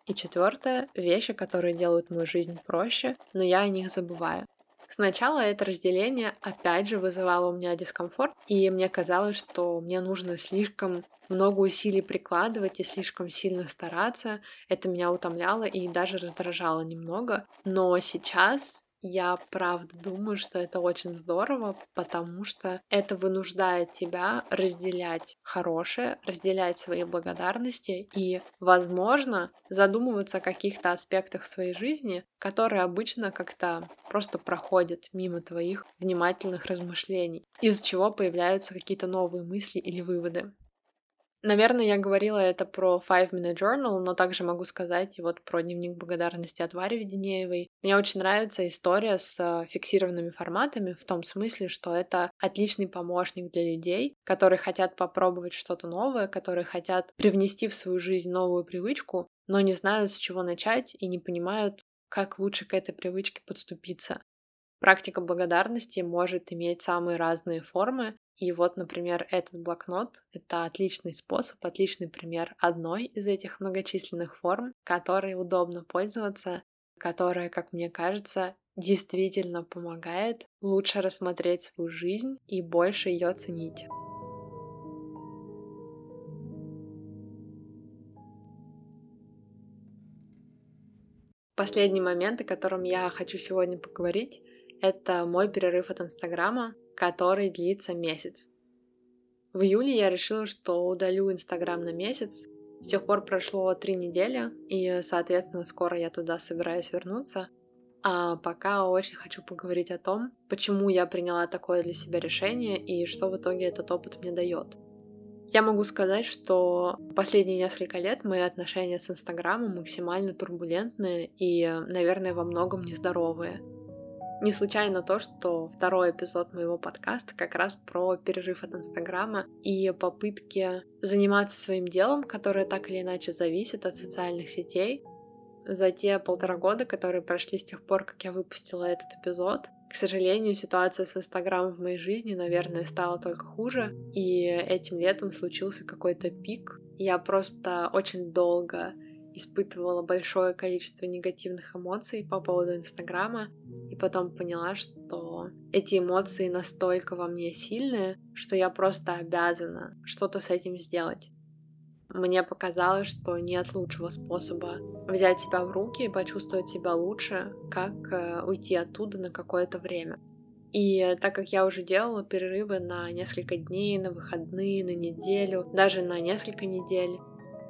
И четвертая – вещи, которые делают мою жизнь проще, но я о них забываю. Сначала это разделение опять же вызывало у меня дискомфорт, и мне казалось, что мне нужно слишком много усилий прикладывать и слишком сильно стараться. Это меня утомляло и даже раздражало немного. Но сейчас Я правда думаю, что это очень здорово, потому что это вынуждает тебя разделять хорошее, разделять свои благодарности и, возможно, задумываться о каких-то аспектах своей жизни, которые обычно как-то просто проходят мимо твоих внимательных размышлений, из-за чего появляются какие-то новые мысли или выводы. Наверное, я говорила это про Five Minute Journal, но также могу сказать и вот про дневник благодарности от Вари Веденеевой. Мне очень нравится история с э, фиксированными форматами в том смысле, что это отличный помощник для людей, которые хотят попробовать что-то новое, которые хотят привнести в свою жизнь новую привычку, но не знают, с чего начать и не понимают, как лучше к этой привычке подступиться. Практика благодарности может иметь самые разные формы, и вот, например, этот блокнот — это отличный способ, отличный пример одной из этих многочисленных форм, которой удобно пользоваться, которая, как мне кажется, действительно помогает лучше рассмотреть свою жизнь и больше ее ценить. Последний момент, о котором я хочу сегодня поговорить, это мой перерыв от Инстаграма, который длится месяц. В июле я решила, что удалю Инстаграм на месяц. С тех пор прошло три недели, и, соответственно, скоро я туда собираюсь вернуться. А пока очень хочу поговорить о том, почему я приняла такое для себя решение и что в итоге этот опыт мне дает. Я могу сказать, что последние несколько лет мои отношения с Инстаграмом максимально турбулентные и, наверное, во многом нездоровые. Не случайно то, что второй эпизод моего подкаста как раз про перерыв от Инстаграма и попытки заниматься своим делом, которое так или иначе зависит от социальных сетей. За те полтора года, которые прошли с тех пор, как я выпустила этот эпизод, к сожалению, ситуация с Инстаграмом в моей жизни, наверное, стала только хуже, и этим летом случился какой-то пик. Я просто очень долго испытывала большое количество негативных эмоций по поводу Инстаграма, и потом поняла, что эти эмоции настолько во мне сильные, что я просто обязана что-то с этим сделать. Мне показалось, что нет лучшего способа взять себя в руки и почувствовать себя лучше, как э, уйти оттуда на какое-то время. И так как я уже делала перерывы на несколько дней, на выходные, на неделю, даже на несколько недель,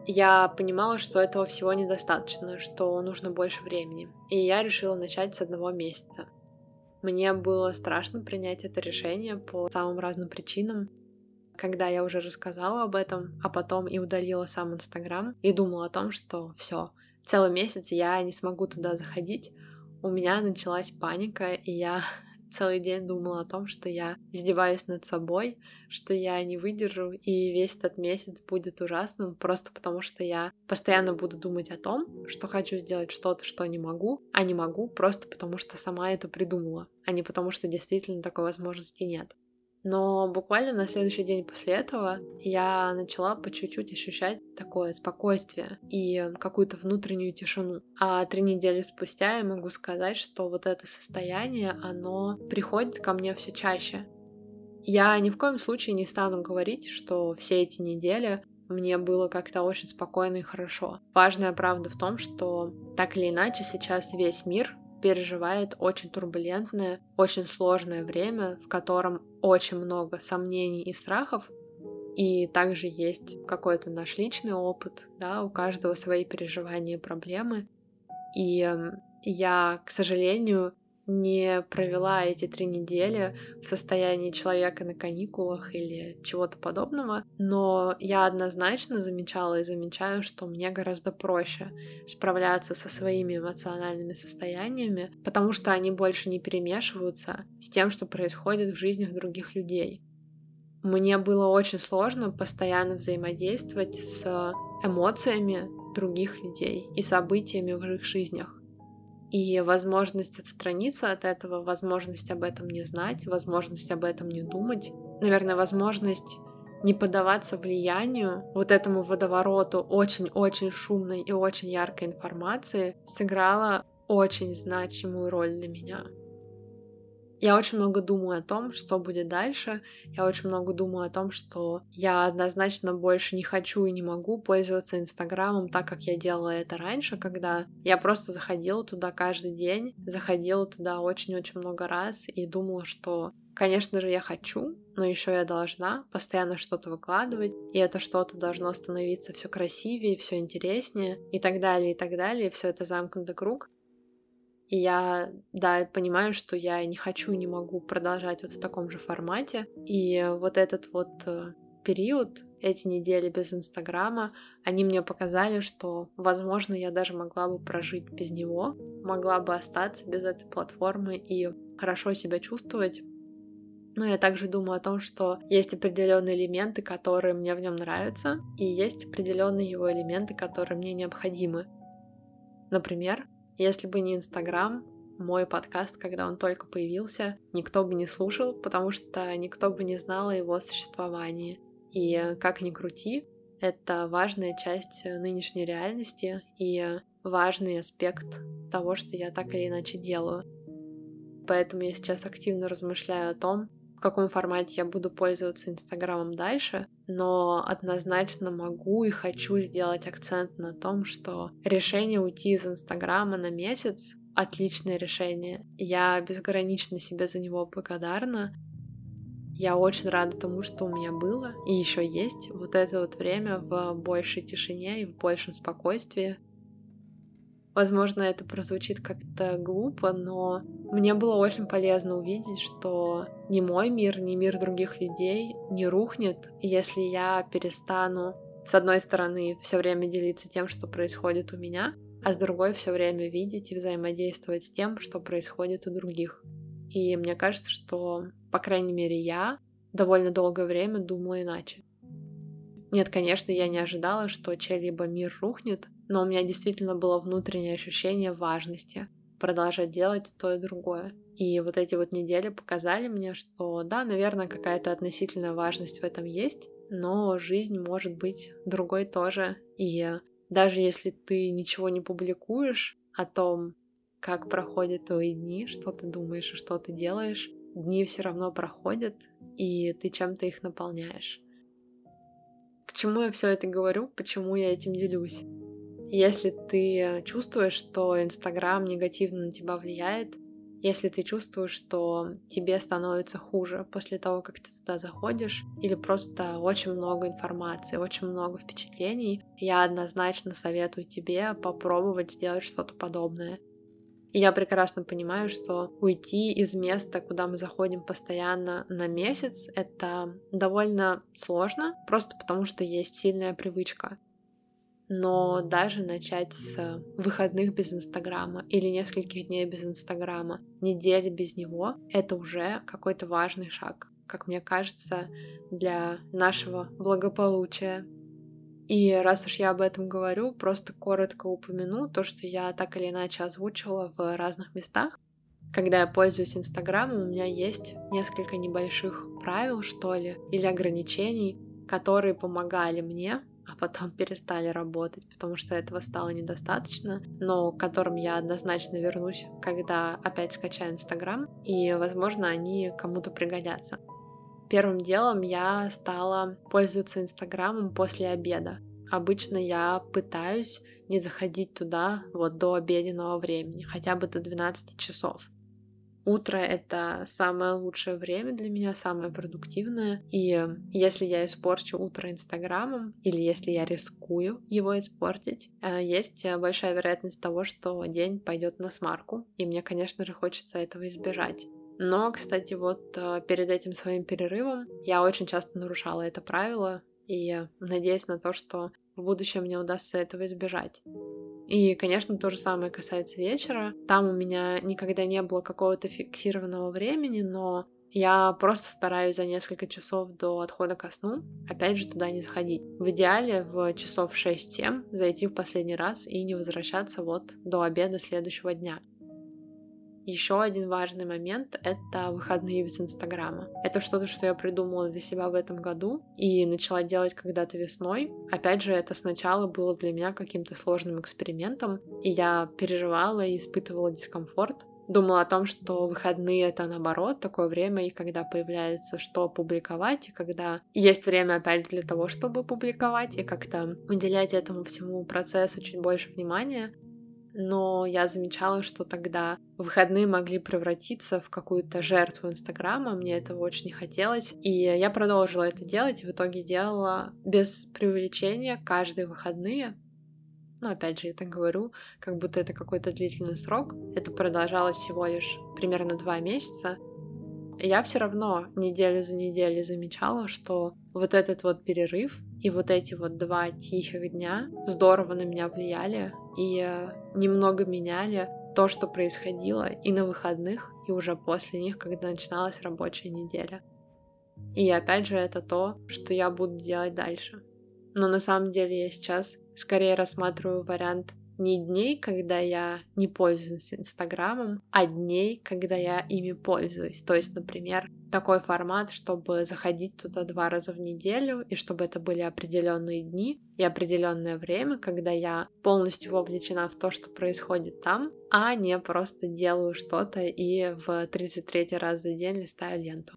я понимала, что этого всего недостаточно, что нужно больше времени. И я решила начать с одного месяца. Мне было страшно принять это решение по самым разным причинам. Когда я уже рассказала об этом, а потом и удалила сам Инстаграм, и думала о том, что все, целый месяц я не смогу туда заходить, у меня началась паника, и я целый день думала о том, что я издеваюсь над собой, что я не выдержу, и весь этот месяц будет ужасным, просто потому что я постоянно буду думать о том, что хочу сделать что-то, что не могу, а не могу просто потому что сама это придумала, а не потому что действительно такой возможности нет. Но буквально на следующий день после этого я начала по чуть-чуть ощущать такое спокойствие и какую-то внутреннюю тишину. А три недели спустя я могу сказать, что вот это состояние, оно приходит ко мне все чаще. Я ни в коем случае не стану говорить, что все эти недели мне было как-то очень спокойно и хорошо. Важная правда в том, что так или иначе сейчас весь мир переживает очень турбулентное, очень сложное время, в котором очень много сомнений и страхов, и также есть какой-то наш личный опыт, да, у каждого свои переживания и проблемы. И эм, я, к сожалению, не провела эти три недели в состоянии человека на каникулах или чего-то подобного, но я однозначно замечала и замечаю, что мне гораздо проще справляться со своими эмоциональными состояниями, потому что они больше не перемешиваются с тем, что происходит в жизнях других людей. Мне было очень сложно постоянно взаимодействовать с эмоциями других людей и событиями в их жизнях. И возможность отстраниться от этого, возможность об этом не знать, возможность об этом не думать, наверное, возможность не поддаваться влиянию, вот этому водовороту очень-очень шумной и очень яркой информации сыграла очень значимую роль для меня. Я очень много думаю о том, что будет дальше. Я очень много думаю о том, что я однозначно больше не хочу и не могу пользоваться Инстаграмом так, как я делала это раньше, когда я просто заходила туда каждый день, заходила туда очень-очень много раз и думала, что Конечно же, я хочу, но еще я должна постоянно что-то выкладывать, и это что-то должно становиться все красивее, все интереснее, и так далее, и так далее. Все это замкнутый круг. И я, да, понимаю, что я не хочу, не могу продолжать вот в таком же формате. И вот этот вот э, период, эти недели без Инстаграма, они мне показали, что, возможно, я даже могла бы прожить без него, могла бы остаться без этой платформы и хорошо себя чувствовать. Но я также думаю о том, что есть определенные элементы, которые мне в нем нравятся, и есть определенные его элементы, которые мне необходимы. Например, если бы не Инстаграм, мой подкаст, когда он только появился, никто бы не слушал, потому что никто бы не знал о его существовании. И как ни крути, это важная часть нынешней реальности и важный аспект того, что я так или иначе делаю. Поэтому я сейчас активно размышляю о том, в каком формате я буду пользоваться Инстаграмом дальше, но однозначно могу и хочу сделать акцент на том, что решение уйти из Инстаграма на месяц — отличное решение. Я безгранично себе за него благодарна. Я очень рада тому, что у меня было и еще есть вот это вот время в большей тишине и в большем спокойствии. Возможно, это прозвучит как-то глупо, но мне было очень полезно увидеть, что ни мой мир, ни мир других людей не рухнет, если я перестану, с одной стороны, все время делиться тем, что происходит у меня, а с другой все время видеть и взаимодействовать с тем, что происходит у других. И мне кажется, что, по крайней мере, я довольно долгое время думала иначе. Нет, конечно, я не ожидала, что чей-либо мир рухнет, но у меня действительно было внутреннее ощущение важности продолжать делать то и другое. И вот эти вот недели показали мне, что да, наверное, какая-то относительная важность в этом есть, но жизнь может быть другой тоже. И даже если ты ничего не публикуешь о том, как проходят твои дни, что ты думаешь и что ты делаешь, дни все равно проходят, и ты чем-то их наполняешь. К чему я все это говорю? Почему я этим делюсь? Если ты чувствуешь, что Инстаграм негативно на тебя влияет, если ты чувствуешь, что тебе становится хуже после того, как ты туда заходишь, или просто очень много информации, очень много впечатлений, я однозначно советую тебе попробовать сделать что-то подобное. И я прекрасно понимаю, что уйти из места, куда мы заходим постоянно на месяц, это довольно сложно, просто потому что есть сильная привычка но даже начать с выходных без Инстаграма или нескольких дней без Инстаграма, недели без него, это уже какой-то важный шаг, как мне кажется, для нашего благополучия. И раз уж я об этом говорю, просто коротко упомяну то, что я так или иначе озвучивала в разных местах. Когда я пользуюсь Инстаграмом, у меня есть несколько небольших правил, что ли, или ограничений, которые помогали мне потом перестали работать, потому что этого стало недостаточно, но к которым я однозначно вернусь, когда опять скачаю Инстаграм, и, возможно, они кому-то пригодятся. Первым делом я стала пользоваться Инстаграмом после обеда. Обычно я пытаюсь не заходить туда вот до обеденного времени, хотя бы до 12 часов. Утро — это самое лучшее время для меня, самое продуктивное. И если я испорчу утро Инстаграмом, или если я рискую его испортить, э, есть большая вероятность того, что день пойдет на смарку. И мне, конечно же, хочется этого избежать. Но, кстати, вот э, перед этим своим перерывом я очень часто нарушала это правило, и надеюсь на то, что в будущем мне удастся этого избежать. И, конечно, то же самое касается вечера. Там у меня никогда не было какого-то фиксированного времени, но я просто стараюсь за несколько часов до отхода ко сну опять же туда не заходить. В идеале в часов 6-7 зайти в последний раз и не возвращаться вот до обеда следующего дня. Еще один важный момент — это выходные без Инстаграма. Это что-то, что я придумала для себя в этом году и начала делать когда-то весной. Опять же, это сначала было для меня каким-то сложным экспериментом, и я переживала и испытывала дискомфорт, думала о том, что выходные это наоборот такое время, и когда появляется что публиковать, и когда есть время опять для того, чтобы публиковать, и как-то уделять этому всему процессу чуть больше внимания. Но я замечала, что тогда выходные могли превратиться в какую-то жертву Инстаграма, мне этого очень не хотелось, и я продолжила это делать, и в итоге делала без преувеличения каждые выходные, но опять же, я так говорю, как будто это какой-то длительный срок. Это продолжалось всего лишь примерно два месяца. Я все равно неделю за неделей замечала, что вот этот вот перерыв и вот эти вот два тихих дня здорово на меня влияли и э, немного меняли то, что происходило и на выходных, и уже после них, когда начиналась рабочая неделя. И опять же, это то, что я буду делать дальше. Но на самом деле я сейчас скорее рассматриваю вариант не дней, когда я не пользуюсь Инстаграмом, а дней, когда я ими пользуюсь. То есть, например, такой формат, чтобы заходить туда два раза в неделю, и чтобы это были определенные дни и определенное время, когда я полностью вовлечена в то, что происходит там, а не просто делаю что-то и в 33 раз за день листаю ленту.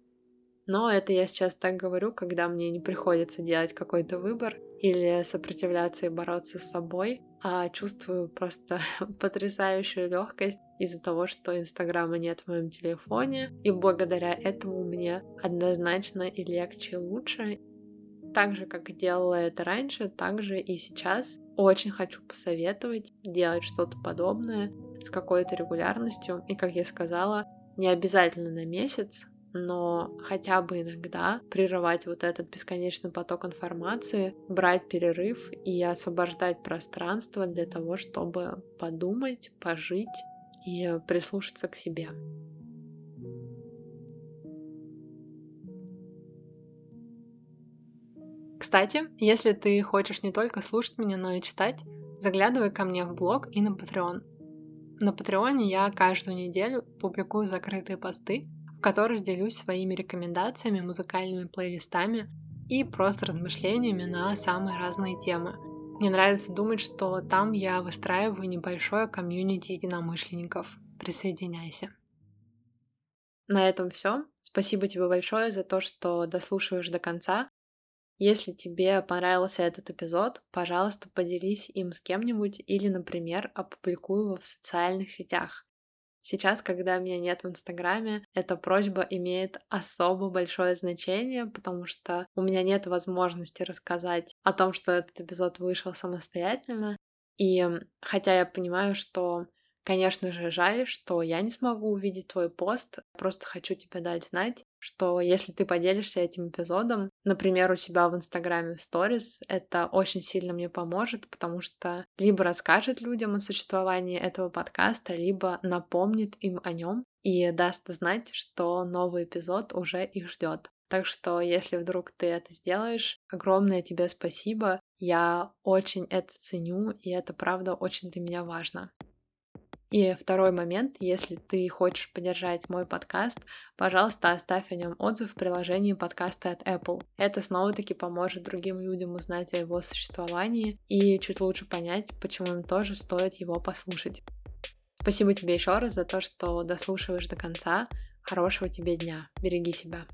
Но это я сейчас так говорю, когда мне не приходится делать какой-то выбор или сопротивляться и бороться с собой, а чувствую просто потрясающую легкость из-за того, что Инстаграма нет в моем телефоне, и благодаря этому мне однозначно и легче, и лучше. Так же, как делала это раньше, так же и сейчас очень хочу посоветовать делать что-то подобное с какой-то регулярностью. И, как я сказала, не обязательно на месяц, но хотя бы иногда прерывать вот этот бесконечный поток информации, брать перерыв и освобождать пространство для того, чтобы подумать, пожить и прислушаться к себе. Кстати, если ты хочешь не только слушать меня, но и читать, заглядывай ко мне в блог и на Patreon. На Патреоне я каждую неделю публикую закрытые посты, в которых делюсь своими рекомендациями, музыкальными плейлистами и просто размышлениями на самые разные темы. Мне нравится думать, что там я выстраиваю небольшое комьюнити единомышленников. Присоединяйся. На этом все. Спасибо тебе большое за то, что дослушиваешь до конца. Если тебе понравился этот эпизод, пожалуйста, поделись им с кем-нибудь или, например, опубликуй его в социальных сетях. Сейчас, когда меня нет в Инстаграме, эта просьба имеет особо большое значение, потому что у меня нет возможности рассказать о том, что этот эпизод вышел самостоятельно. И хотя я понимаю, что Конечно же, жаль, что я не смогу увидеть твой пост. Просто хочу тебе дать знать, что если ты поделишься этим эпизодом, например, у себя в Инстаграме в сторис, это очень сильно мне поможет, потому что либо расскажет людям о существовании этого подкаста, либо напомнит им о нем и даст знать, что новый эпизод уже их ждет. Так что, если вдруг ты это сделаешь, огромное тебе спасибо. Я очень это ценю, и это правда очень для меня важно. И второй момент, если ты хочешь поддержать мой подкаст, пожалуйста, оставь о нем отзыв в приложении подкаста от Apple. Это снова-таки поможет другим людям узнать о его существовании и чуть лучше понять, почему им тоже стоит его послушать. Спасибо тебе еще раз за то, что дослушиваешь до конца. Хорошего тебе дня. Береги себя.